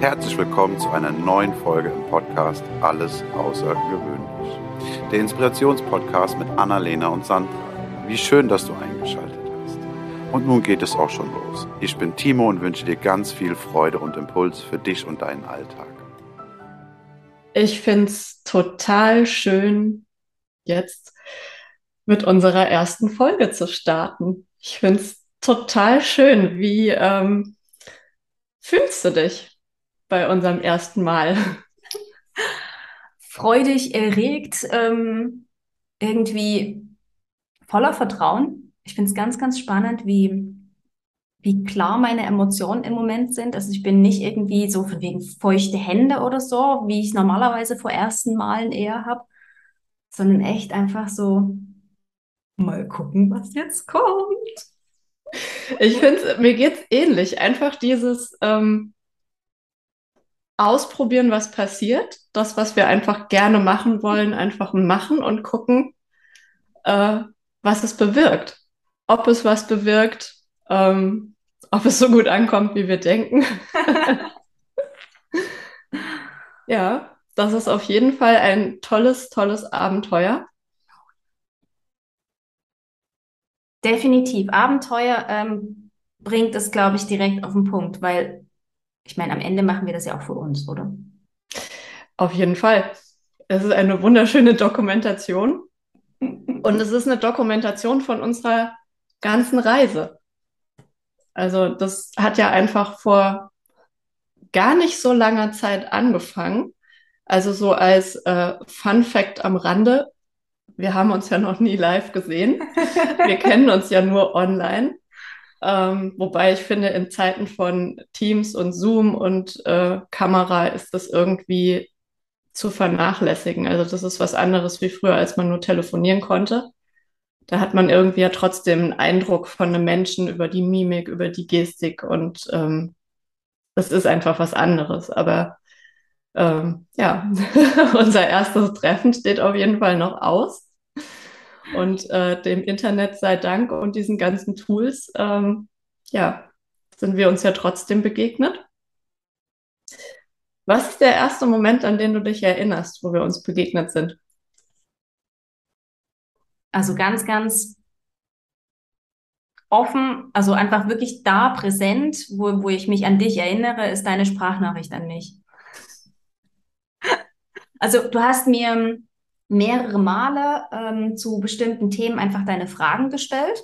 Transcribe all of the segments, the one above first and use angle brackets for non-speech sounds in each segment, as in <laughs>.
Herzlich willkommen zu einer neuen Folge im Podcast Alles Außergewöhnlich. Der Inspirationspodcast mit Annalena und Sandra. Wie schön, dass du eingeschaltet hast. Und nun geht es auch schon los. Ich bin Timo und wünsche dir ganz viel Freude und Impuls für dich und deinen Alltag. Ich finde es total schön, jetzt mit unserer ersten Folge zu starten. Ich finde es total schön. Wie ähm, fühlst du dich? Bei unserem ersten Mal? Freudig, erregt, ähm, irgendwie voller Vertrauen. Ich finde es ganz, ganz spannend, wie, wie klar meine Emotionen im Moment sind. Also ich bin nicht irgendwie so von wegen feuchte Hände oder so, wie ich normalerweise vor ersten Malen eher habe, sondern echt einfach so, mal gucken, was jetzt kommt. Ich finde, mir geht es ähnlich. Einfach dieses, ähm, ausprobieren, was passiert. Das, was wir einfach gerne machen wollen, einfach machen und gucken, äh, was es bewirkt. Ob es was bewirkt, ähm, ob es so gut ankommt, wie wir denken. <laughs> ja, das ist auf jeden Fall ein tolles, tolles Abenteuer. Definitiv. Abenteuer ähm, bringt es, glaube ich, direkt auf den Punkt, weil ich meine, am Ende machen wir das ja auch für uns, oder? Auf jeden Fall. Es ist eine wunderschöne Dokumentation. Und es ist eine Dokumentation von unserer ganzen Reise. Also das hat ja einfach vor gar nicht so langer Zeit angefangen. Also so als äh, Fun Fact am Rande. Wir haben uns ja noch nie live gesehen. Wir kennen uns ja nur online. Ähm, wobei ich finde, in Zeiten von Teams und Zoom und äh, Kamera ist das irgendwie zu vernachlässigen. Also das ist was anderes wie früher, als man nur telefonieren konnte. Da hat man irgendwie ja trotzdem einen Eindruck von einem Menschen über die Mimik, über die Gestik und ähm, das ist einfach was anderes. Aber ähm, ja, <laughs> unser erstes Treffen steht auf jeden Fall noch aus. Und äh, dem Internet sei Dank und diesen ganzen Tools, ähm, ja, sind wir uns ja trotzdem begegnet. Was ist der erste Moment, an den du dich erinnerst, wo wir uns begegnet sind? Also ganz, ganz offen, also einfach wirklich da präsent, wo, wo ich mich an dich erinnere, ist deine Sprachnachricht an mich. Also du hast mir mehrere Male ähm, zu bestimmten Themen einfach deine Fragen gestellt.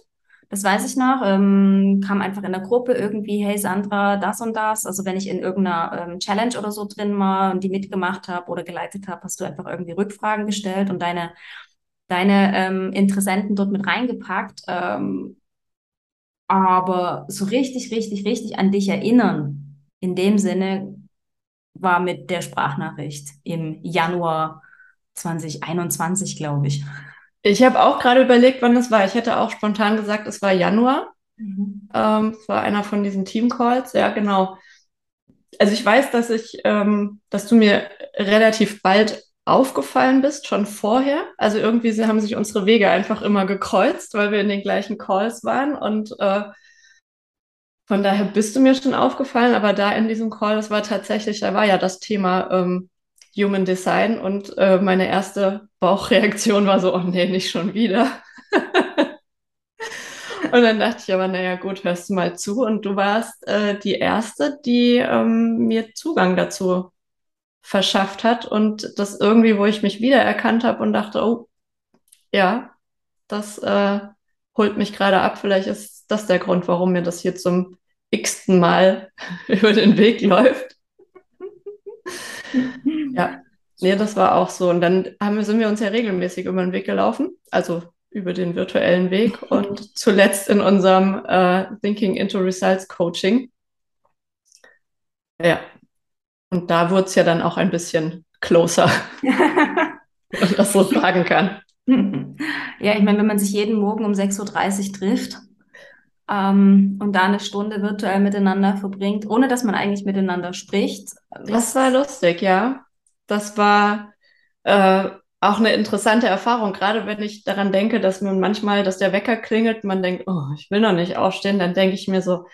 Das weiß ich noch. Ähm, kam einfach in der Gruppe irgendwie, hey Sandra, das und das. Also wenn ich in irgendeiner ähm, Challenge oder so drin war und die mitgemacht habe oder geleitet habe, hast du einfach irgendwie Rückfragen gestellt und deine, deine ähm, Interessenten dort mit reingepackt. Ähm, aber so richtig, richtig, richtig an dich erinnern, in dem Sinne, war mit der Sprachnachricht im Januar 2021, glaube ich. Ich habe auch gerade überlegt, wann es war. Ich hätte auch spontan gesagt, es war Januar. Mhm. Ähm, es war einer von diesen Team-Calls. Ja, genau. Also ich weiß, dass ich, ähm, dass du mir relativ bald aufgefallen bist, schon vorher. Also irgendwie haben sich unsere Wege einfach immer gekreuzt, weil wir in den gleichen Calls waren und äh, von daher bist du mir schon aufgefallen, aber da in diesem Call, das war tatsächlich, da war ja das Thema ähm, Human Design und äh, meine erste Bauchreaktion war so, oh nee, nicht schon wieder. <laughs> und dann dachte ich aber, naja, gut, hörst du mal zu. Und du warst äh, die Erste, die ähm, mir Zugang dazu verschafft hat und das irgendwie, wo ich mich wiedererkannt habe und dachte, oh, ja, das äh, holt mich gerade ab. Vielleicht ist das der Grund, warum mir das hier zum x-ten Mal <laughs> über den Weg läuft. Ja, nee, das war auch so. Und dann haben, sind wir uns ja regelmäßig über den Weg gelaufen, also über den virtuellen Weg <laughs> und zuletzt in unserem äh, Thinking into Results Coaching. Ja, und da wurde es ja dann auch ein bisschen closer, <laughs> wenn man das so sagen kann. Ja, ich meine, wenn man sich jeden Morgen um 6.30 Uhr trifft ähm, und da eine Stunde virtuell miteinander verbringt, ohne dass man eigentlich miteinander spricht. Das war lustig, ja das war äh, auch eine interessante Erfahrung, gerade wenn ich daran denke, dass man manchmal, dass der Wecker klingelt, man denkt, oh, ich will noch nicht aufstehen, dann denke ich mir so,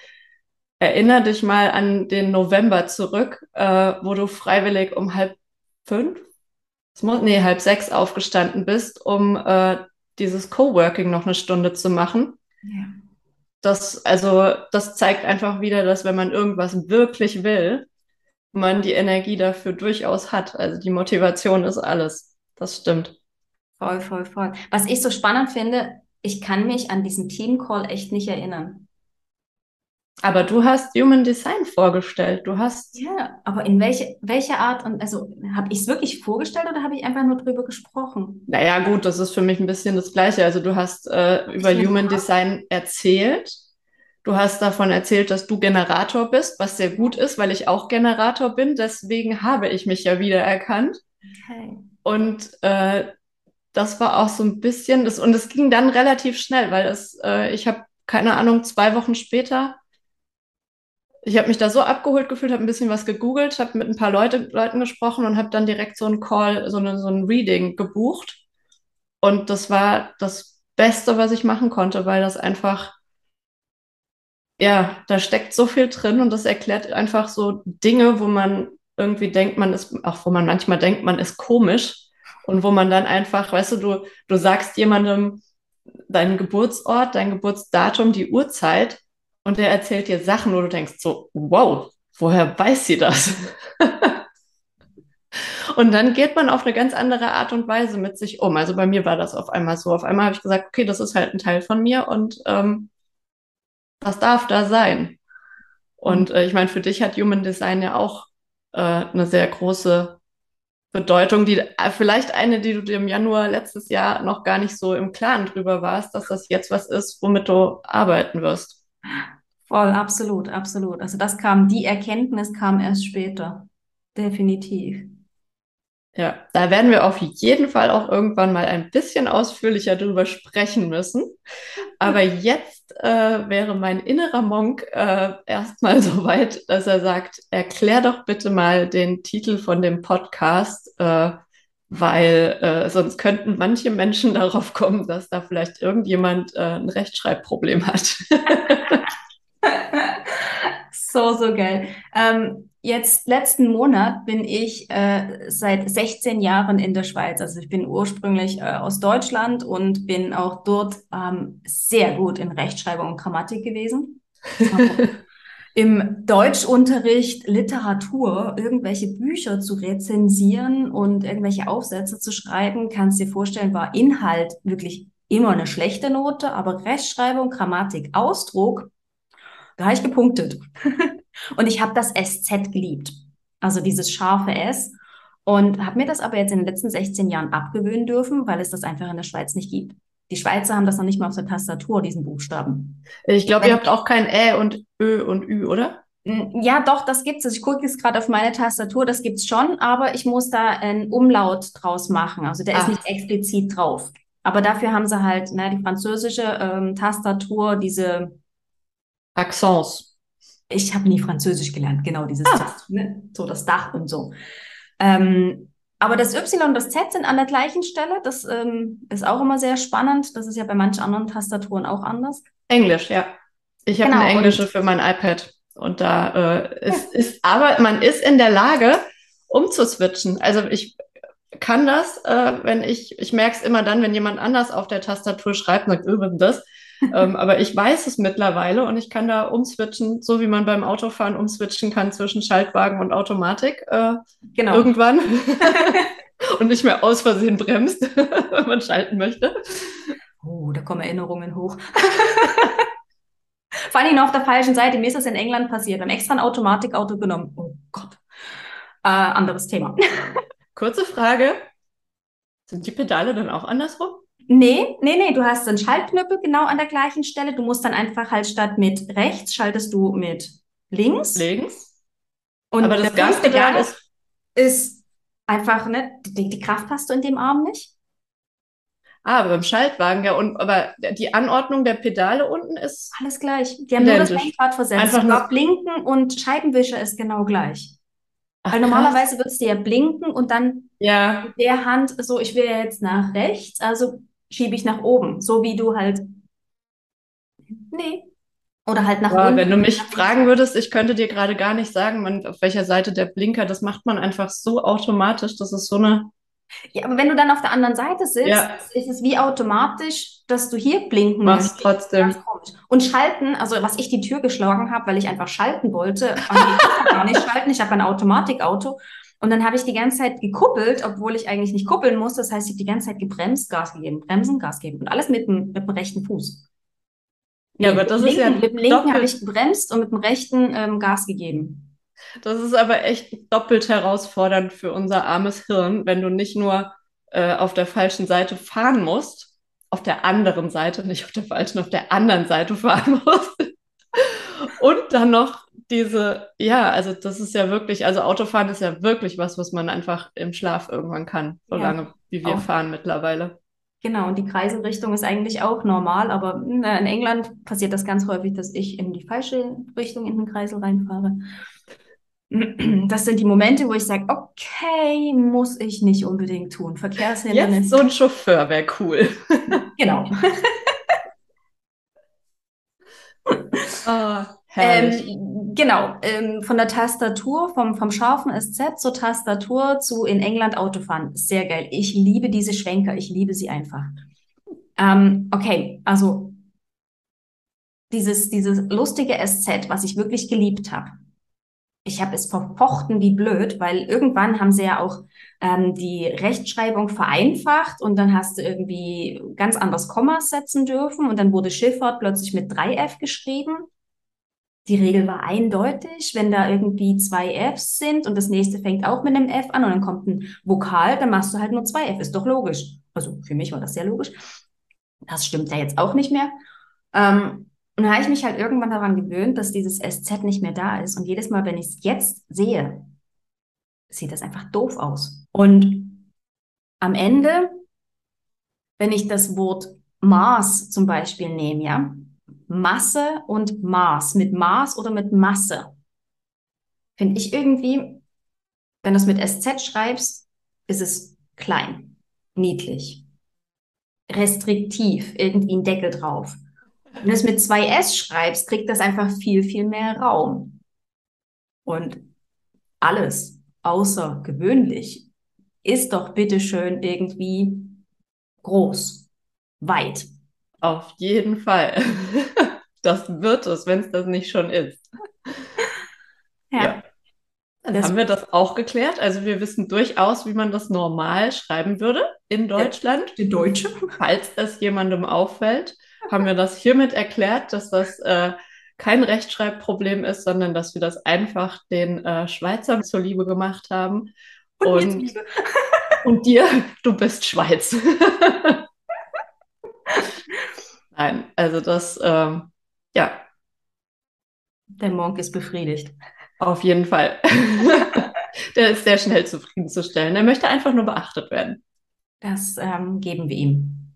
erinner dich mal an den November zurück, äh, wo du freiwillig um halb fünf, nee, halb sechs aufgestanden bist, um äh, dieses Coworking noch eine Stunde zu machen. Ja. Das, also, das zeigt einfach wieder, dass wenn man irgendwas wirklich will, man die Energie dafür durchaus hat. Also die Motivation ist alles. Das stimmt. Voll, voll, voll. Was ich so spannend finde, ich kann mich an diesen Team-Call echt nicht erinnern. Aber du hast Human Design vorgestellt. Du hast. Ja, aber in welche, welche Art und also habe ich es wirklich vorgestellt oder habe ich einfach nur drüber gesprochen? Naja, gut, das ist für mich ein bisschen das Gleiche. Also du hast äh, über Human Design erzählt. Du hast davon erzählt, dass du Generator bist, was sehr gut ist, weil ich auch Generator bin. Deswegen habe ich mich ja wiedererkannt. Okay. Und äh, das war auch so ein bisschen, das, und es ging dann relativ schnell, weil es, äh, ich habe keine Ahnung, zwei Wochen später ich habe mich da so abgeholt gefühlt, habe ein bisschen was gegoogelt, habe mit ein paar Leute, Leuten gesprochen und habe dann direkt so einen Call, so, eine, so ein Reading gebucht. Und das war das Beste, was ich machen konnte, weil das einfach, ja, da steckt so viel drin und das erklärt einfach so Dinge, wo man irgendwie denkt, man ist, auch wo man manchmal denkt, man ist komisch und wo man dann einfach, weißt du, du, du sagst jemandem deinen Geburtsort, dein Geburtsdatum, die Uhrzeit und der erzählt dir Sachen, wo du denkst so, wow, woher weiß sie das? <laughs> und dann geht man auf eine ganz andere Art und Weise mit sich um. Also bei mir war das auf einmal so. Auf einmal habe ich gesagt, okay, das ist halt ein Teil von mir und ähm, das darf da sein. Und äh, ich meine, für dich hat Human Design ja auch äh, eine sehr große Bedeutung, die äh, vielleicht eine, die du dir im Januar letztes Jahr noch gar nicht so im Klaren drüber warst, dass das jetzt was ist, womit du arbeiten wirst. Voll, absolut, absolut. Also das kam, die Erkenntnis kam erst später. Definitiv. Ja, da werden wir auf jeden Fall auch irgendwann mal ein bisschen ausführlicher drüber sprechen müssen. Aber <laughs> jetzt äh, wäre mein innerer Monk äh, erstmal <laughs> so weit, dass er sagt, erklär doch bitte mal den Titel von dem Podcast, äh, weil äh, sonst könnten manche Menschen <laughs> darauf kommen, dass da vielleicht irgendjemand äh, ein Rechtschreibproblem hat. <laughs> so, so geil. Ähm, jetzt letzten Monat bin ich äh, seit 16 Jahren in der Schweiz. Also ich bin ursprünglich äh, aus Deutschland und bin auch dort ähm, sehr gut in Rechtschreibung und Grammatik gewesen. <laughs> Im Deutschunterricht Literatur irgendwelche Bücher zu rezensieren und irgendwelche Aufsätze zu schreiben, kannst du dir vorstellen, war Inhalt wirklich immer eine schlechte Note, aber Rechtschreibung, Grammatik, Ausdruck da habe ich gepunktet. <laughs> und ich habe das SZ geliebt. Also dieses scharfe S. Und habe mir das aber jetzt in den letzten 16 Jahren abgewöhnen dürfen, weil es das einfach in der Schweiz nicht gibt. Die Schweizer haben das noch nicht mal auf der Tastatur, diesen Buchstaben. Ich glaube, ihr habt auch kein Ä und Ö und Ü, oder? Ja, doch, das gibt's. Also ich gucke jetzt gerade auf meine Tastatur, das gibt's schon, aber ich muss da einen Umlaut draus machen. Also der Ach. ist nicht explizit drauf. Aber dafür haben sie halt ne, die französische ähm, Tastatur, diese Accents. Ich habe nie Französisch gelernt, genau dieses, ah. ne? so das Dach und so. Ähm, aber das Y und das Z sind an der gleichen Stelle. Das ähm, ist auch immer sehr spannend. Das ist ja bei manchen anderen Tastaturen auch anders. Englisch, ja. Ich habe genau, eine englische für mein iPad. Und da äh, ist, ja. ist, aber man ist in der Lage, umzuswitchen. Also ich kann das, äh, wenn ich, ich merke es immer dann, wenn jemand anders auf der Tastatur schreibt und sagt, oh, das? Ähm, aber ich weiß es mittlerweile und ich kann da umswitchen, so wie man beim Autofahren umswitchen kann zwischen Schaltwagen und Automatik. Äh, genau. Irgendwann. <laughs> <laughs> und nicht mehr aus Versehen bremst, <laughs> wenn man schalten möchte. Oh, da kommen Erinnerungen hoch. Vor allem noch auf der falschen Seite. Mir ist das in England passiert. Wir haben extra ein Automatikauto genommen. Oh Gott. Äh, anderes Thema. Kurze Frage. Sind die Pedale dann auch andersrum? Nee, nee, nee, du hast einen Schaltknüppel genau an der gleichen Stelle. Du musst dann einfach halt statt mit rechts schaltest du mit links. Links. Und Aber das Gaspedal ist, ist einfach, ne, die, die Kraft hast du in dem Arm nicht. Ah, aber beim Schaltwagen, ja, und aber die Anordnung der Pedale unten ist. Alles gleich. Die haben identisch. nur das Lenkrad versetzt. Einfach nur Blinken und Scheibenwischer ist genau gleich. Ach, Weil normalerweise würdest du ja blinken und dann ja. mit der Hand so, ich will jetzt nach rechts, also schiebe ich nach oben, so wie du halt. Nee. Oder halt nach Aber unten. wenn du mich fragen würdest, ich könnte dir gerade gar nicht sagen, man, auf welcher Seite der Blinker, das macht man einfach so automatisch. Das ist so eine, Ja, aber wenn du dann auf der anderen Seite sitzt, Ja. ist es wie automatisch, dass du hier blinken machst möchtest. trotzdem. Und schalten, also was ich die Tür geschlagen habe, weil ich einfach schalten wollte, <laughs> aber ich kann gar nicht schalten, ich habe ein Automatikauto. Und dann habe ich die ganze Zeit gekuppelt, obwohl ich eigentlich nicht kuppeln muss. Das heißt, ich habe die ganze Zeit gebremst, Gas gegeben, bremsen, Gas geben. Und alles mit dem, mit dem rechten Fuß. Ja, Nee, aber das ist dem ja linken, mit dem linken habe ich gebremst und mit dem rechten ähm, Gas gegeben. Das ist aber echt doppelt herausfordernd für unser armes Hirn, wenn du nicht nur äh, auf der falschen Seite fahren musst, auf der anderen Seite, nicht auf der falschen, auf der anderen Seite fahren <laughs> musst. Und dann noch diese, ja, also das ist ja wirklich, also Autofahren ist ja wirklich was, was man einfach im Schlaf irgendwann kann, so Ja. lange wie wir Auch. fahren mittlerweile. Genau, und die Kreiselrichtung ist eigentlich auch normal, aber in England passiert das ganz häufig, dass ich in die falsche Richtung in den Kreisel reinfahre. Das sind die Momente, wo ich sage, okay, muss ich nicht unbedingt tun. Jetzt Verkehrshindernis. so ein Chauffeur wäre cool. Genau. Herrlich. <laughs> <laughs> Ähm, genau, ähm, von der Tastatur, vom, vom scharfen SZ zur Tastatur zu in England Autofahren. Sehr geil. Ich liebe diese Schwenker, ich liebe sie einfach. Ähm, okay, also dieses, dieses lustige SZ, was ich wirklich geliebt habe. Ich habe es verfochten wie blöd, weil irgendwann haben sie ja auch ähm, die Rechtschreibung vereinfacht und dann hast du irgendwie ganz anders Kommas setzen dürfen und dann wurde Schifffahrt plötzlich mit 3F geschrieben. Die Regel war eindeutig, wenn da irgendwie zwei Fs sind und das nächste fängt auch mit einem F an und dann kommt ein Vokal, dann machst du halt nur zwei F. Ist doch logisch. Also für mich war das sehr logisch. Das stimmt ja jetzt auch nicht mehr. Ähm, und da habe ich mich halt irgendwann daran gewöhnt, dass dieses SZ nicht mehr da ist. Und jedes Mal, wenn ich es jetzt sehe, sieht das einfach doof aus. Und am Ende, wenn ich das Wort Maß zum Beispiel nehme, ja, Masse und Maß, mit Maß oder mit Masse, finde ich irgendwie, wenn du es mit SZ schreibst, ist es klein, niedlich, restriktiv, irgendwie ein Deckel drauf. Wenn du es mit zwei S schreibst, kriegt das einfach viel, viel mehr Raum. Und alles außergewöhnlich ist doch bitteschön irgendwie groß, weit. Auf jeden Fall. <laughs> Das wird es, wenn es das nicht schon ist. Ja. Dann Das- haben wir das auch geklärt. Also wir wissen durchaus, wie man das normal schreiben würde in Deutschland. Die Deutsche. Falls es jemandem auffällt, haben wir das hiermit erklärt, dass das äh, kein Rechtschreibproblem ist, sondern dass wir das einfach den äh, Schweizern zuliebe gemacht haben. Und, Und-. <laughs> Und dir, du bist Schweiz. <laughs> Nein, also das, ähm, ja, Der Monk ist befriedigt. auf jeden Fall. <laughs> Der ist sehr schnell zufriedenzustellen. Er möchte einfach nur beachtet werden. Das ähm, geben wir ihm.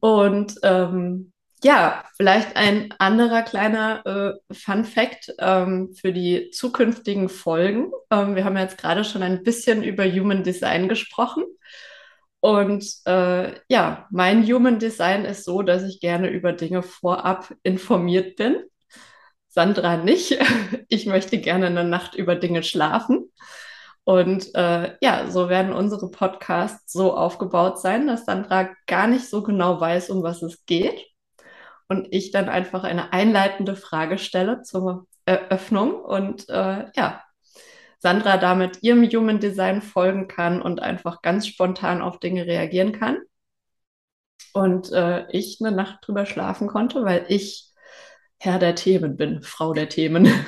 Und ähm, ja, vielleicht ein anderer kleiner äh, Fun Fact ähm, für die zukünftigen Folgen. Ähm, wir haben jetzt gerade schon ein bisschen über Human Design gesprochen. Und äh, ja, mein Human Design ist so, dass ich gerne über Dinge vorab informiert bin. Sandra nicht. <laughs> Ich möchte gerne eine Nacht über Dinge schlafen. Und äh, ja, so werden unsere Podcasts so aufgebaut sein, dass Sandra gar nicht so genau weiß, um was es geht. Und ich dann einfach eine einleitende Frage stelle zur Eröffnung und äh, ja, Sandra damit ihrem Human Design folgen kann und einfach ganz spontan auf Dinge reagieren kann. Und äh, ich eine Nacht drüber schlafen konnte, weil ich Herr der Themen bin, Frau der Themen. <laughs>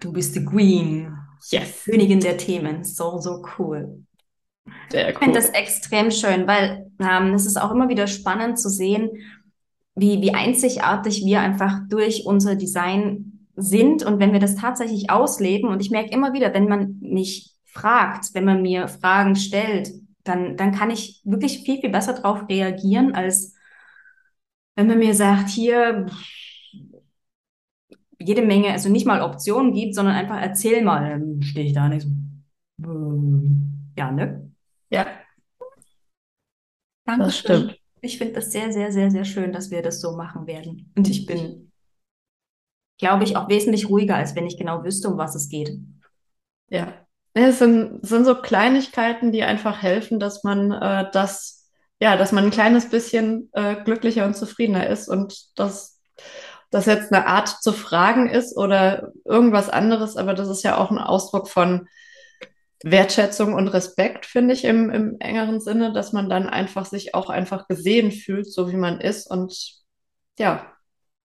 Du bist die Queen. yes, Königin der Themen. So, so cool. sehr Ich finde cool. das extrem schön, weil ähm, es ist auch immer wieder spannend zu sehen, wie, wie einzigartig wir einfach durch unser Design sind und wenn wir das tatsächlich ausleben. Und ich merke immer wieder, wenn man mich fragt, wenn man mir Fragen stellt, dann, dann kann ich wirklich viel, viel besser darauf reagieren, als wenn man mir sagt, hier jede Menge, also nicht mal Optionen gibt, sondern einfach erzähl mal, dann stehe ich da nicht so. ähm, Ja, ne? Ja, das Dankeschön. stimmt. Ich finde das sehr, sehr, sehr, sehr schön, dass wir das so machen werden. Und ich bin, glaube ich, auch wesentlich ruhiger, als wenn ich genau wüsste, um was es geht. Ja, es sind, sind so Kleinigkeiten, die einfach helfen, dass man äh, das, ja, dass man ein kleines bisschen äh, glücklicher und zufriedener ist und dass das jetzt eine Art zu fragen ist oder irgendwas anderes, aber das ist ja auch ein Ausdruck von Wertschätzung und Respekt, finde ich, im, im engeren Sinne, dass man dann einfach sich auch einfach gesehen fühlt, so wie man ist. Und ja,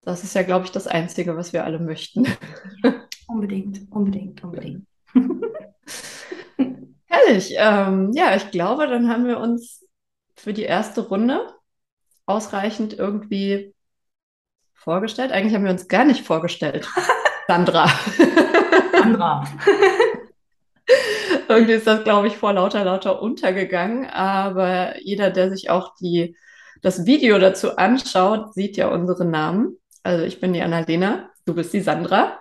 das ist ja, glaube ich, das Einzige, was wir alle möchten. <laughs> unbedingt, unbedingt, unbedingt. <laughs> Herrlich. Ähm, ja, ich glaube, dann haben wir uns für die erste Runde ausreichend irgendwie vorgestellt. Eigentlich haben wir uns gar nicht vorgestellt. <laughs> Sandra. Sandra. <laughs> Irgendwie ist das, glaube ich, vor lauter, lauter untergegangen. Aber jeder, der sich auch die, das Video dazu anschaut, sieht ja unsere Namen. Also ich bin die Annalena, du bist die Sandra.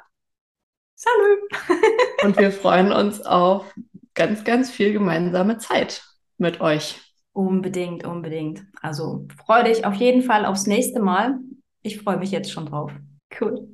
Salut! <laughs> Und wir freuen uns auf ganz, ganz viel gemeinsame Zeit mit euch. Unbedingt, unbedingt. Also freue dich auf jeden Fall aufs nächste Mal. Ich freue mich jetzt schon drauf. Cool.